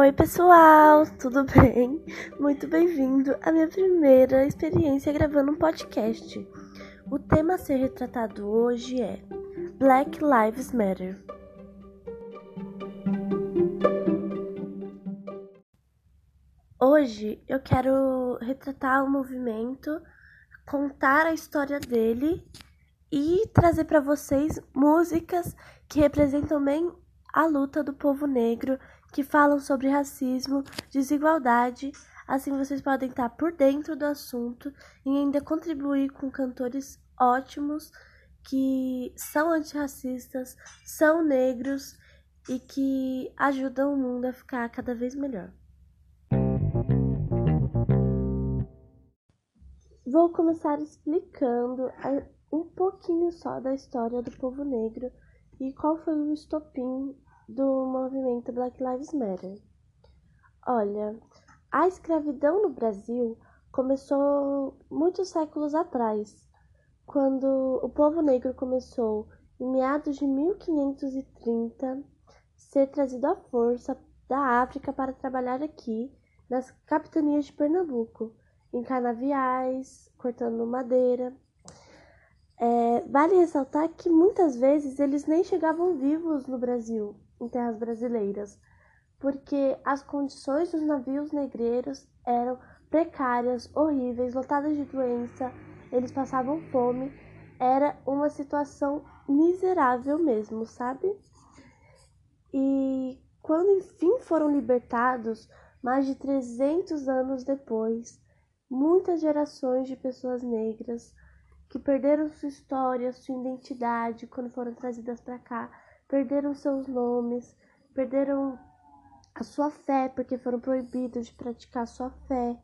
Oi, pessoal, tudo bem? Muito bem-vindo à minha primeira experiência gravando um podcast. O tema a ser retratado hoje é Black Lives Matter. Hoje eu quero retratar o movimento, contar a história dele e trazer para vocês músicas que representam bem a luta do povo negro, que falam sobre racismo, desigualdade. Assim vocês podem estar por dentro do assunto e ainda contribuir com cantores ótimos que são antirracistas, são negros e que ajudam o mundo a ficar cada vez melhor. Vou começar explicando um pouquinho só da história do povo negro e qual foi o estopim do movimento Black Lives Matter. Olha, a escravidão no Brasil começou muitos séculos atrás, quando o povo negro começou, em meados de 1530, ser trazido à força da África para trabalhar aqui nas capitanias de Pernambuco em canaviais, cortando madeira. É, vale ressaltar que muitas vezes eles nem chegavam vivos no Brasil, em terras brasileiras, porque as condições dos navios negreiros eram precárias, horríveis, lotadas de doença, eles passavam fome, era uma situação miserável mesmo, sabe? E quando enfim foram libertados, mais de 300 anos depois, muitas gerações de pessoas negras que perderam sua história, sua identidade quando foram trazidas para cá, perderam seus nomes, perderam a sua fé porque foram proibidos de praticar sua fé.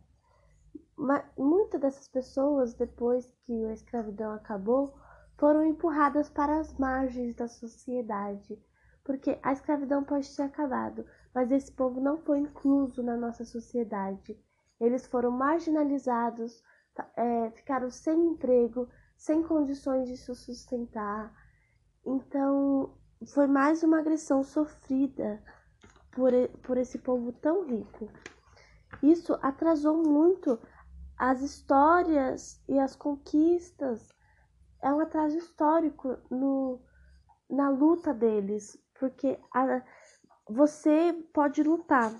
Mas muitas dessas pessoas, depois que a escravidão acabou, foram empurradas para as margens da sociedade, porque a escravidão pode ter acabado, mas esse povo não foi incluso na nossa sociedade. Eles foram marginalizados, é, ficaram sem emprego, sem condições de se sustentar. Então, foi mais uma agressão sofrida por, por esse povo tão rico. Isso atrasou muito as histórias e as conquistas. É um atraso histórico no, na luta deles, porque a, você pode lutar,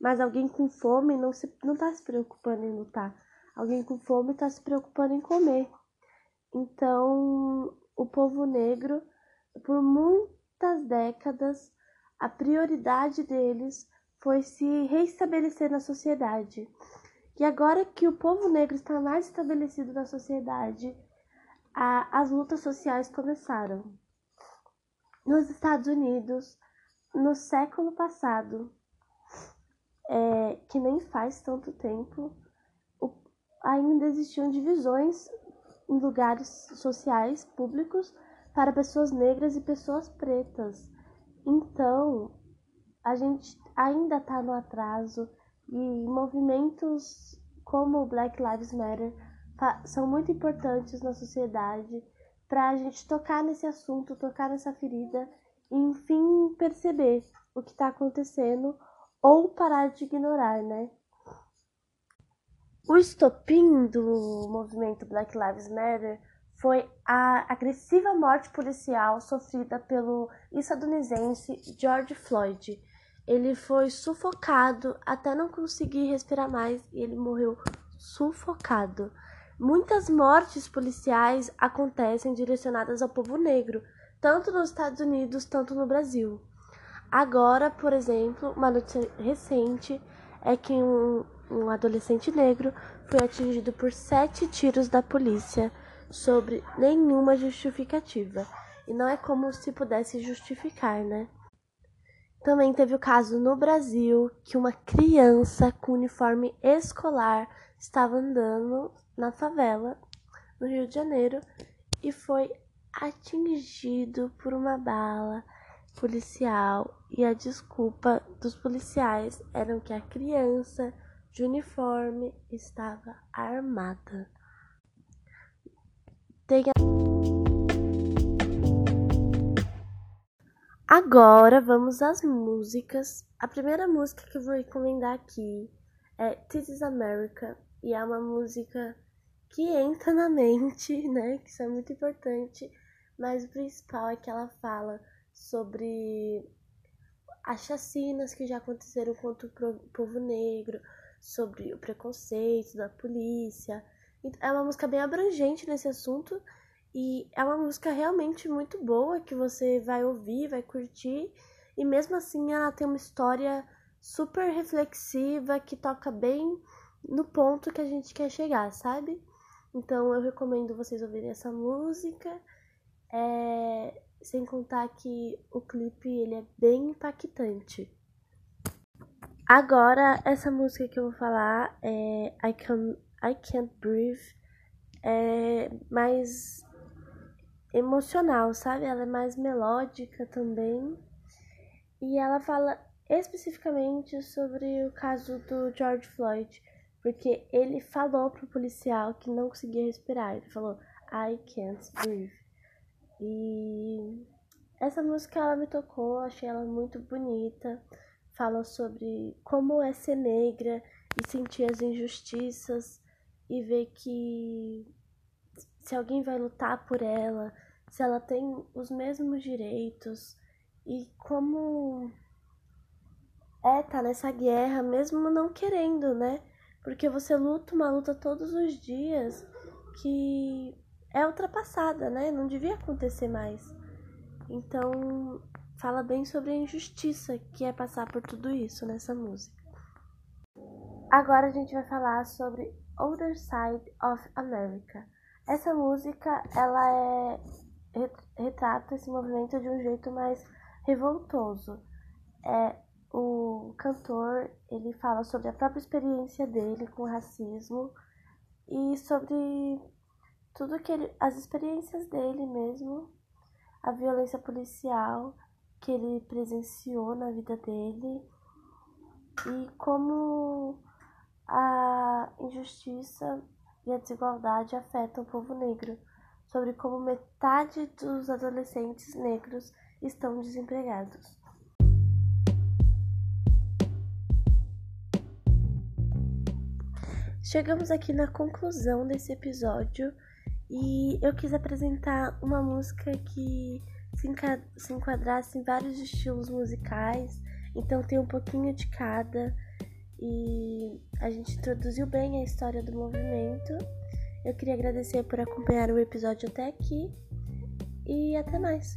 mas alguém com fome não se não está se preocupando em lutar. Alguém com fome está se preocupando em comer. Então, o povo negro, por muitas décadas, a prioridade deles foi se reestabelecer na sociedade. E agora que o povo negro está mais estabelecido na sociedade, a, as lutas sociais começaram. Nos Estados Unidos, no século passado, é, que nem faz tanto tempo, o, ainda existiam divisões em lugares sociais públicos para pessoas negras e pessoas pretas. Então, a gente ainda está no atraso e movimentos como Black Lives Matter são muito importantes na sociedade para a gente tocar nesse assunto, tocar nessa ferida e, enfim, perceber o que está acontecendo ou parar de ignorar, né? O estopim do movimento Black Lives Matter foi a agressiva morte policial sofrida pelo estadunidense George Floyd. Ele foi sufocado até não conseguir respirar mais e ele morreu sufocado. Muitas mortes policiais acontecem direcionadas ao povo negro, tanto nos Estados Unidos, tanto no Brasil. Agora, por exemplo, uma notícia recente é que um, um adolescente negro foi atingido por sete tiros da polícia sobre nenhuma justificativa. E não é como se pudesse justificar, né? Também teve o caso no Brasil que uma criança com uniforme escolar estava andando na favela no Rio de Janeiro e foi atingido por uma bala policial e a desculpa dos policiais era que a criança de uniforme estava armada. Tem Agora vamos às músicas. A primeira música que eu vou recomendar aqui é This is America e é uma música que entra na mente, né? Que isso é muito importante, mas o principal é que ela fala sobre as chacinas que já aconteceram contra o povo negro, sobre o preconceito da polícia. É uma música bem abrangente nesse assunto e é uma música realmente muito boa que você vai ouvir, vai curtir. E mesmo assim ela tem uma história super reflexiva que toca bem no ponto que a gente quer chegar, sabe? Então eu recomendo vocês ouvirem essa música. É... Sem contar que o clipe ele é bem impactante. Agora, essa música que eu vou falar é I, Can, I Can't Breathe. É mais emocional, sabe? Ela é mais melódica também. E ela fala especificamente sobre o caso do George Floyd, porque ele falou pro policial que não conseguia respirar. Ele falou I can't breathe. E essa música ela me tocou, achei ela muito bonita. Fala sobre como é ser negra e sentir as injustiças e ver que se alguém vai lutar por ela, se ela tem os mesmos direitos e como é tá nessa guerra mesmo não querendo, né? Porque você luta uma luta todos os dias que é ultrapassada, né? Não devia acontecer mais. Então, fala bem sobre a injustiça que é passar por tudo isso nessa música. Agora a gente vai falar sobre Other Side of America. Essa música, ela é retrata esse movimento de um jeito mais revoltoso. É o cantor, ele fala sobre a própria experiência dele com o racismo e sobre tudo que ele, as experiências dele mesmo, a violência policial que ele presenciou na vida dele e como a injustiça e a desigualdade afetam o povo negro, sobre como metade dos adolescentes negros estão desempregados. Chegamos aqui na conclusão desse episódio e eu quis apresentar uma música que se enquadrasse em vários estilos musicais, então tem um pouquinho de cada e a gente introduziu bem a história do movimento. Eu queria agradecer por acompanhar o episódio até aqui e até mais.